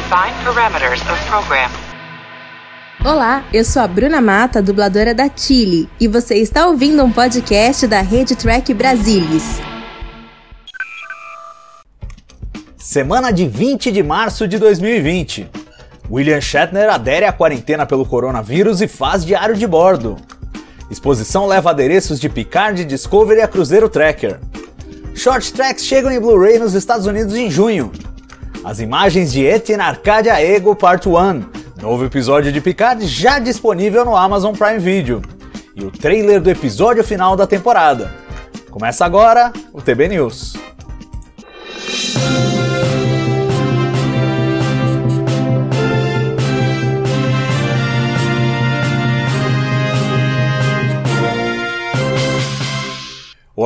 Define parameters of program. Olá, eu sou a Bruna Mata, dubladora da Chile, e você está ouvindo um podcast da Rede Track Brasilis. Semana de 20 de março de 2020. William Shatner adere à quarentena pelo coronavírus e faz diário de bordo. Exposição leva adereços de Picard, Discovery a Cruzeiro Tracker. Short tracks chegam em Blu-ray nos Estados Unidos em junho. As imagens de Etienne Arcadia Ego Part 1, novo episódio de Picard já disponível no Amazon Prime Video. E o trailer do episódio final da temporada. Começa agora o TB News.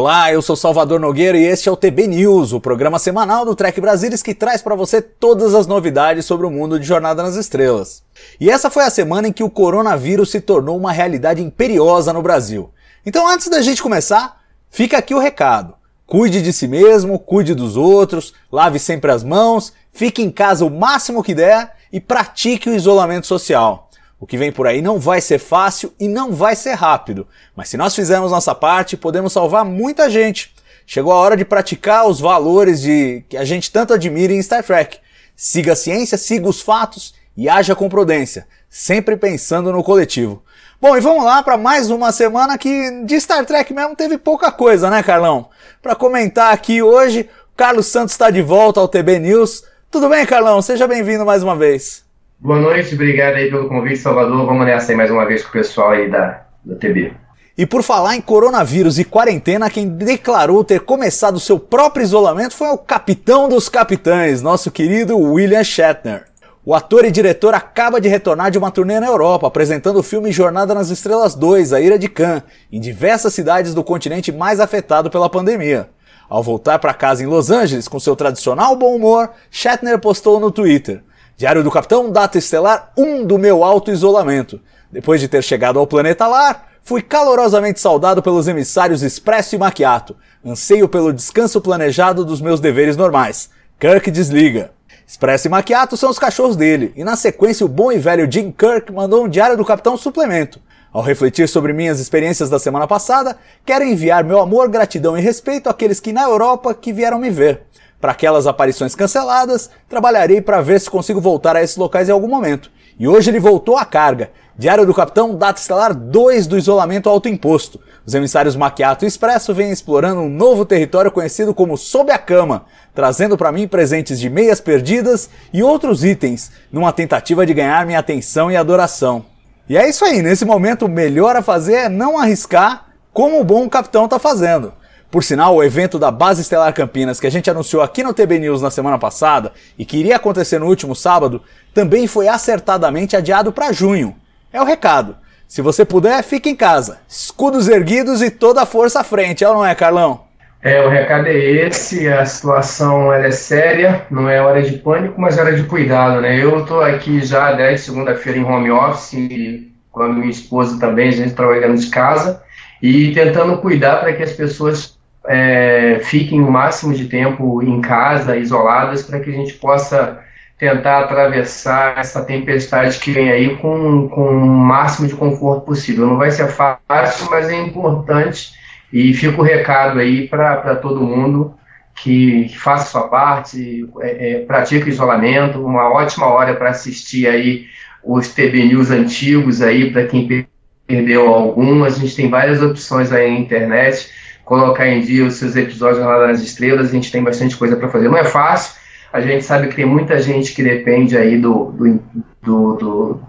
Olá, eu sou Salvador Nogueira e este é o TB News, o programa semanal do Trek Brasilis que traz para você todas as novidades sobre o mundo de Jornada nas Estrelas. E essa foi a semana em que o coronavírus se tornou uma realidade imperiosa no Brasil. Então, antes da gente começar, fica aqui o recado. Cuide de si mesmo, cuide dos outros, lave sempre as mãos, fique em casa o máximo que der e pratique o isolamento social. O que vem por aí não vai ser fácil e não vai ser rápido, mas se nós fizermos nossa parte, podemos salvar muita gente. Chegou a hora de praticar os valores de que a gente tanto admira em Star Trek. Siga a ciência, siga os fatos e haja com prudência, sempre pensando no coletivo. Bom, e vamos lá para mais uma semana que de Star Trek mesmo teve pouca coisa, né, Carlão? Para comentar aqui hoje, Carlos Santos está de volta ao TB News. Tudo bem, Carlão? Seja bem-vindo mais uma vez. Boa noite, obrigado aí pelo convite, Salvador. Vamos nessa aí mais uma vez com o pessoal aí da, da TB. E por falar em coronavírus e quarentena, quem declarou ter começado seu próprio isolamento foi o capitão dos capitães, nosso querido William Shatner. O ator e diretor acaba de retornar de uma turnê na Europa, apresentando o filme Jornada nas Estrelas 2, A Ira de Khan, em diversas cidades do continente mais afetado pela pandemia. Ao voltar para casa em Los Angeles com seu tradicional bom humor, Shatner postou no Twitter: Diário do Capitão, data estelar 1 do meu auto-isolamento. Depois de ter chegado ao planeta Lar, fui calorosamente saudado pelos emissários Expresso e Maquiato. Anseio pelo descanso planejado dos meus deveres normais. Kirk desliga. Expresso e Maquiato são os cachorros dele, e na sequência o bom e velho Jim Kirk mandou um Diário do Capitão suplemento. Ao refletir sobre minhas experiências da semana passada, quero enviar meu amor, gratidão e respeito àqueles que na Europa que vieram me ver. Para aquelas aparições canceladas, trabalharei para ver se consigo voltar a esses locais em algum momento. E hoje ele voltou à carga. Diário do Capitão, data estelar 2 do isolamento autoimposto. Os emissários Maquiato e Expresso vêm explorando um novo território conhecido como Sob a Cama, trazendo para mim presentes de meias perdidas e outros itens, numa tentativa de ganhar minha atenção e adoração. E é isso aí, nesse momento o melhor a fazer é não arriscar como o bom capitão está fazendo. Por sinal, o evento da Base Estelar Campinas, que a gente anunciou aqui no TB News na semana passada e que iria acontecer no último sábado, também foi acertadamente adiado para junho. É o recado. Se você puder, fique em casa. Escudos erguidos e toda a força à frente, é ou não é, Carlão? É, o recado é esse, a situação é séria, não é hora de pânico, mas é hora de cuidado, né? Eu estou aqui já desde segunda-feira em home office, com a minha esposa também, a gente trabalhando de casa, e tentando cuidar para que as pessoas é, fiquem o máximo de tempo em casa, isoladas, para que a gente possa tentar atravessar essa tempestade que vem aí com, com o máximo de conforto possível. Não vai ser fácil, mas é importante. E fica o recado aí para todo mundo que, que, faça sua parte, é, é, pratique o isolamento, uma ótima hora para assistir aí os TB News antigos aí, para quem perdeu algum, a gente tem várias opções aí na internet, colocar em dia os seus episódios lá nas estrelas, a gente tem bastante coisa para fazer. Não é fácil, a gente sabe que tem muita gente que depende aí do, do, do,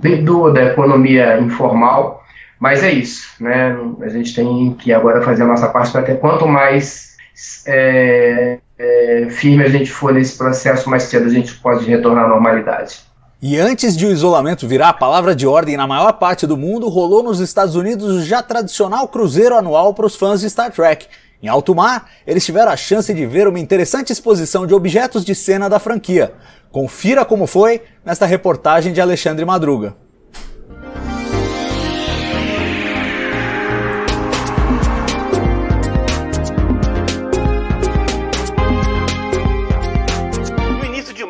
do, do da economia informal, mas é isso, né? A gente tem que agora fazer a nossa parte para ter quanto mais é, é, firme a gente for nesse processo, mais cedo a gente pode retornar à normalidade. E antes de o isolamento virar a palavra de ordem na maior parte do mundo, rolou nos Estados Unidos o já tradicional cruzeiro anual para os fãs de Star Trek. Em alto mar, eles tiveram a chance de ver uma interessante exposição de objetos de cena da franquia. Confira como foi nesta reportagem de Alexandre Madruga.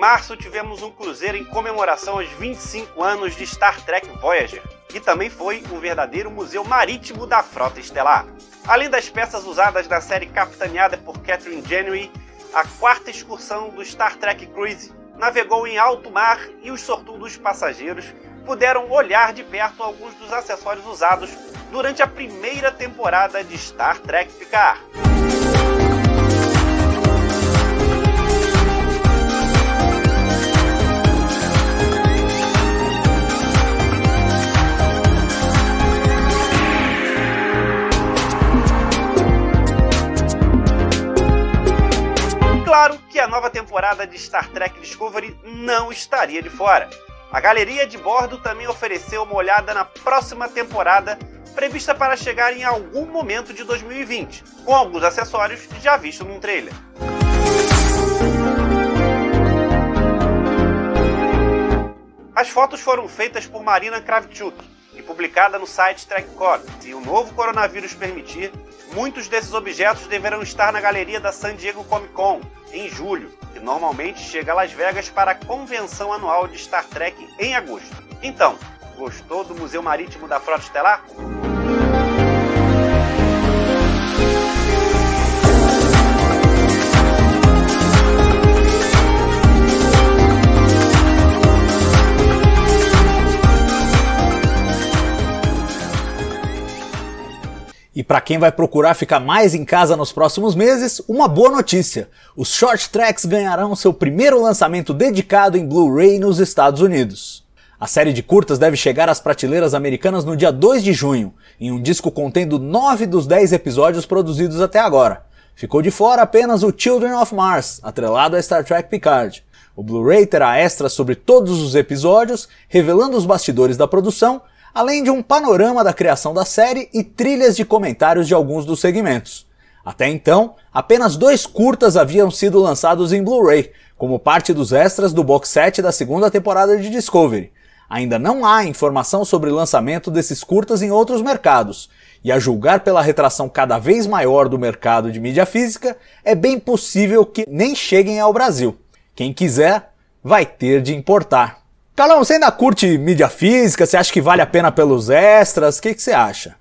Março tivemos um cruzeiro em comemoração aos 25 anos de Star Trek Voyager, que também foi um verdadeiro museu marítimo da frota estelar. Além das peças usadas na série capitaneada por Catherine Janeway, a quarta excursão do Star Trek Cruise navegou em alto mar e os sortudos passageiros puderam olhar de perto alguns dos acessórios usados durante a primeira temporada de Star Trek Picard. Claro que a nova temporada de Star Trek Discovery não estaria de fora. A galeria de bordo também ofereceu uma olhada na próxima temporada, prevista para chegar em algum momento de 2020, com alguns acessórios já vistos num trailer. As fotos foram feitas por Marina Kravchuk e publicada no site TrekCore. Se o novo coronavírus permitir, muitos desses objetos deverão estar na galeria da San Diego Comic Con em julho, que normalmente chega a Las Vegas para a convenção anual de Star Trek em agosto. Então, gostou do Museu Marítimo da Frota Estelar? E para quem vai procurar ficar mais em casa nos próximos meses, uma boa notícia: os Short Tracks ganharão seu primeiro lançamento dedicado em Blu-ray nos Estados Unidos. A série de curtas deve chegar às prateleiras americanas no dia 2 de junho, em um disco contendo 9 dos 10 episódios produzidos até agora. Ficou de fora apenas o Children of Mars, atrelado a Star Trek Picard. O Blu-ray terá extras sobre todos os episódios, revelando os bastidores da produção além de um panorama da criação da série e trilhas de comentários de alguns dos segmentos. Até então, apenas dois curtas haviam sido lançados em Blu-ray, como parte dos extras do box set da segunda temporada de Discovery. Ainda não há informação sobre o lançamento desses curtas em outros mercados, e a julgar pela retração cada vez maior do mercado de mídia física, é bem possível que nem cheguem ao Brasil. Quem quiser, vai ter de importar. Calão, você ainda curte mídia física? Você acha que vale a pena pelos extras? O que, que você acha?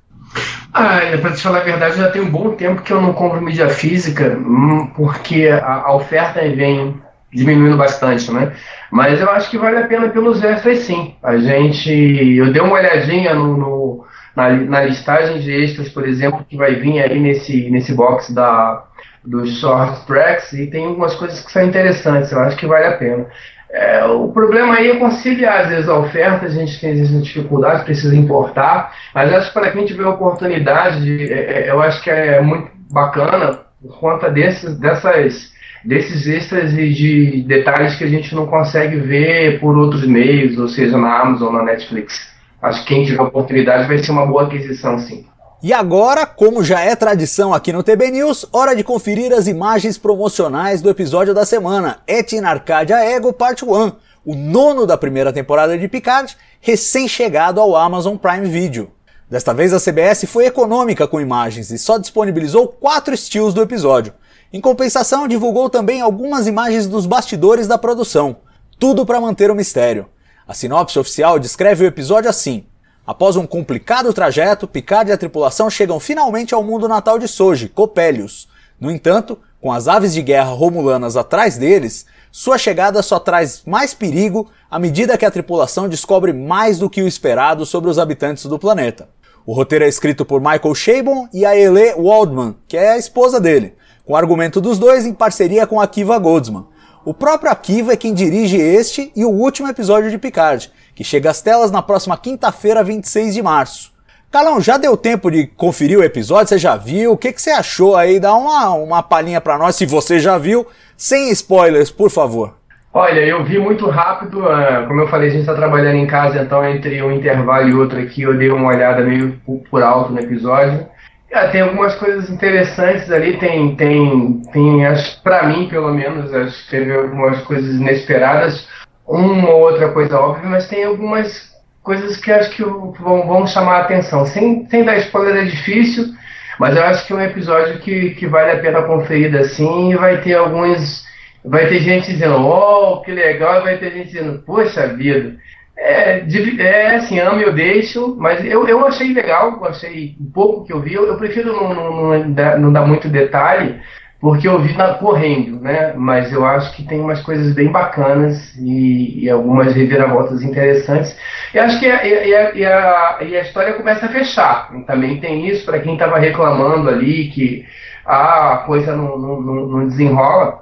Ah, é, pra te falar a verdade, já tem um bom tempo que eu não compro mídia física, hum, porque a, a oferta vem diminuindo bastante, né? Mas eu acho que vale a pena pelos extras sim. A gente. Eu dei uma olhadinha no, no na, na, listagem de extras, por exemplo, que vai vir aí nesse, nesse box da, dos short tracks e tem algumas coisas que são interessantes, eu acho que vale a pena. É, o problema aí é conciliar, às vezes, a oferta, a gente tem às dificuldade, precisa importar, mas acho que para quem tiver oportunidade, de, é, é, eu acho que é muito bacana por conta desses, dessas, desses extras e de detalhes que a gente não consegue ver por outros meios, ou seja, na Amazon, na Netflix. Acho que quem tiver oportunidade vai ser uma boa aquisição, sim. E agora, como já é tradição aqui no TB News, hora de conferir as imagens promocionais do episódio da semana, Etin Arcadia Ego Part 1, o nono da primeira temporada de Picard, recém-chegado ao Amazon Prime Video. Desta vez a CBS foi econômica com imagens e só disponibilizou quatro estilos do episódio. Em compensação, divulgou também algumas imagens dos bastidores da produção, tudo para manter o mistério. A sinopse oficial descreve o episódio assim: Após um complicado trajeto, Picard e a tripulação chegam finalmente ao mundo natal de Soji, Copélios. No entanto, com as aves de guerra romulanas atrás deles, sua chegada só traz mais perigo à medida que a tripulação descobre mais do que o esperado sobre os habitantes do planeta. O roteiro é escrito por Michael Chabon e a Ele Waldman, que é a esposa dele, com argumento dos dois em parceria com Akiva Goldsman. O próprio Akiva é quem dirige este e o último episódio de Picard, que chega às telas na próxima quinta-feira, 26 de março. Calão, já deu tempo de conferir o episódio? Você já viu? O que, que você achou aí? Dá uma, uma palhinha para nós, se você já viu, sem spoilers, por favor. Olha, eu vi muito rápido, uh, como eu falei, a gente está trabalhando em casa, então entre um intervalo e outro aqui eu dei uma olhada meio por alto no episódio. É, tem algumas coisas interessantes ali, tem, tem, tem pra mim pelo menos, que teve algumas coisas inesperadas, uma ou outra coisa óbvia, mas tem algumas coisas que acho que vão, vão chamar a atenção. Sem, sem dar spoiler é difícil, mas eu acho que é um episódio que, que vale a pena conferir assim e vai ter alguns vai ter gente dizendo, oh, que legal, e vai ter gente dizendo, poxa vida. É, é assim, amo eu deixo, mas eu, eu achei legal, achei um pouco que eu vi, eu, eu prefiro não, não, não, não dar muito detalhe, porque eu vi na, correndo, né? Mas eu acho que tem umas coisas bem bacanas e, e algumas reviravoltas interessantes. E acho que a, e a, e a, e a história começa a fechar. Também tem isso para quem estava reclamando ali que ah, a coisa não, não, não desenrola.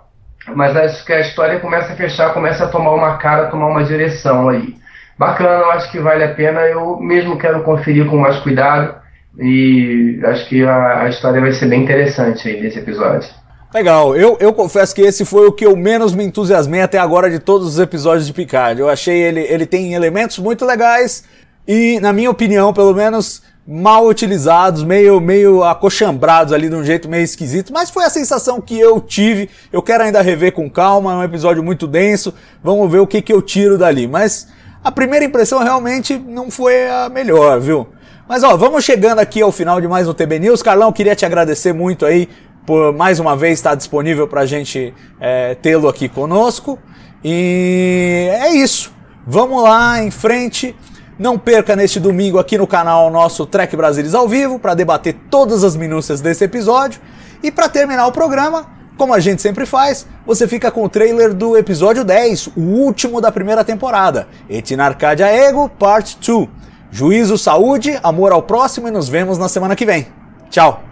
Mas acho que a história começa a fechar, começa a tomar uma cara, tomar uma direção aí. Bacana, eu acho que vale a pena. Eu mesmo quero conferir com mais cuidado. E acho que a, a história vai ser bem interessante aí nesse episódio. Legal, eu, eu confesso que esse foi o que eu menos me entusiasmei até agora de todos os episódios de Picard. Eu achei ele, ele tem elementos muito legais e, na minha opinião, pelo menos, mal utilizados, meio, meio acochambrados ali de um jeito meio esquisito, mas foi a sensação que eu tive. Eu quero ainda rever com calma, é um episódio muito denso, vamos ver o que, que eu tiro dali. Mas a primeira impressão realmente não foi a melhor, viu? Mas ó, vamos chegando aqui ao final de mais um TB News. Carlão, queria te agradecer muito aí por mais uma vez estar disponível para a gente é, tê-lo aqui conosco. E é isso. Vamos lá em frente. Não perca neste domingo aqui no canal nosso Trek Brasilis ao vivo para debater todas as minúcias desse episódio. E para terminar o programa, como a gente sempre faz, você fica com o trailer do episódio 10, o último da primeira temporada, Etinarcadia Ego Part 2. Juízo, saúde, amor ao próximo e nos vemos na semana que vem. Tchau!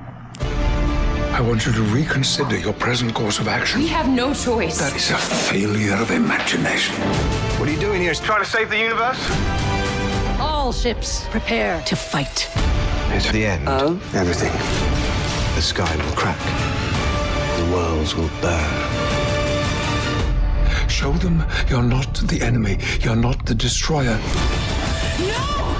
I want you to reconsider your present course of action. We have no choice. That is a failure of imagination. What are you doing here? Trying to save the universe? All ships prepare to fight. It's the end. Oh? Everything. The sky will crack. Worlds will burn. Show them you're not the enemy. You're not the destroyer. No!